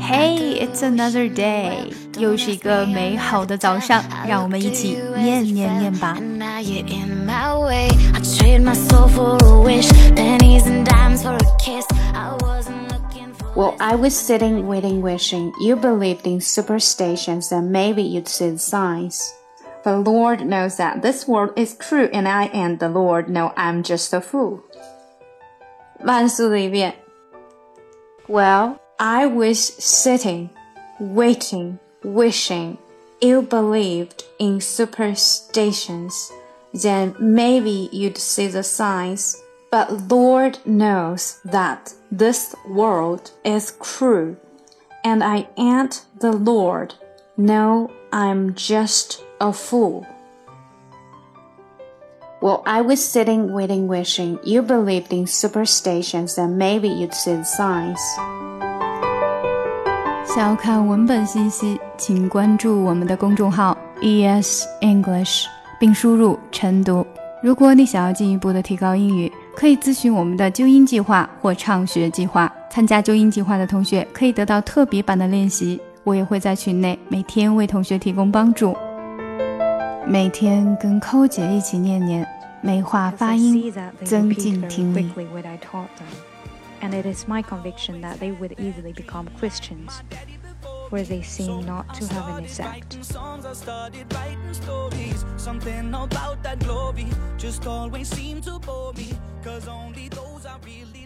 Hey, it's another day，又是一个美好的早上，让我们一起念念念吧。Well, I was sitting, waiting, wishing you believed in superstitions and maybe you'd see the signs. The Lord knows that this world is true, and I and the Lord know I'm just a fool. 万速的一遍。Well, I was sitting, waiting, wishing you believed in superstitions, then maybe you'd see the signs. But Lord knows that this world is cruel, and I ain't the Lord. No, I'm just a fool. Well, I was sitting, waiting, wishing you believed in superstitions and maybe you'd see the signs. 想要看文本信息，请关注我们的公众号 ES English，并输入晨读。如果你想要进一步的提高英语，可以咨询我们的纠音计划或畅学计划。参加纠音计划的同学可以得到特别版的练习，我也会在群内每天为同学提供帮助。每天跟寇姐一起念念，美化发音，增进听力。And it is my conviction that they would easily become Christians, where they seem not to have an effect. Something about that glory just always to bore me, cause only those really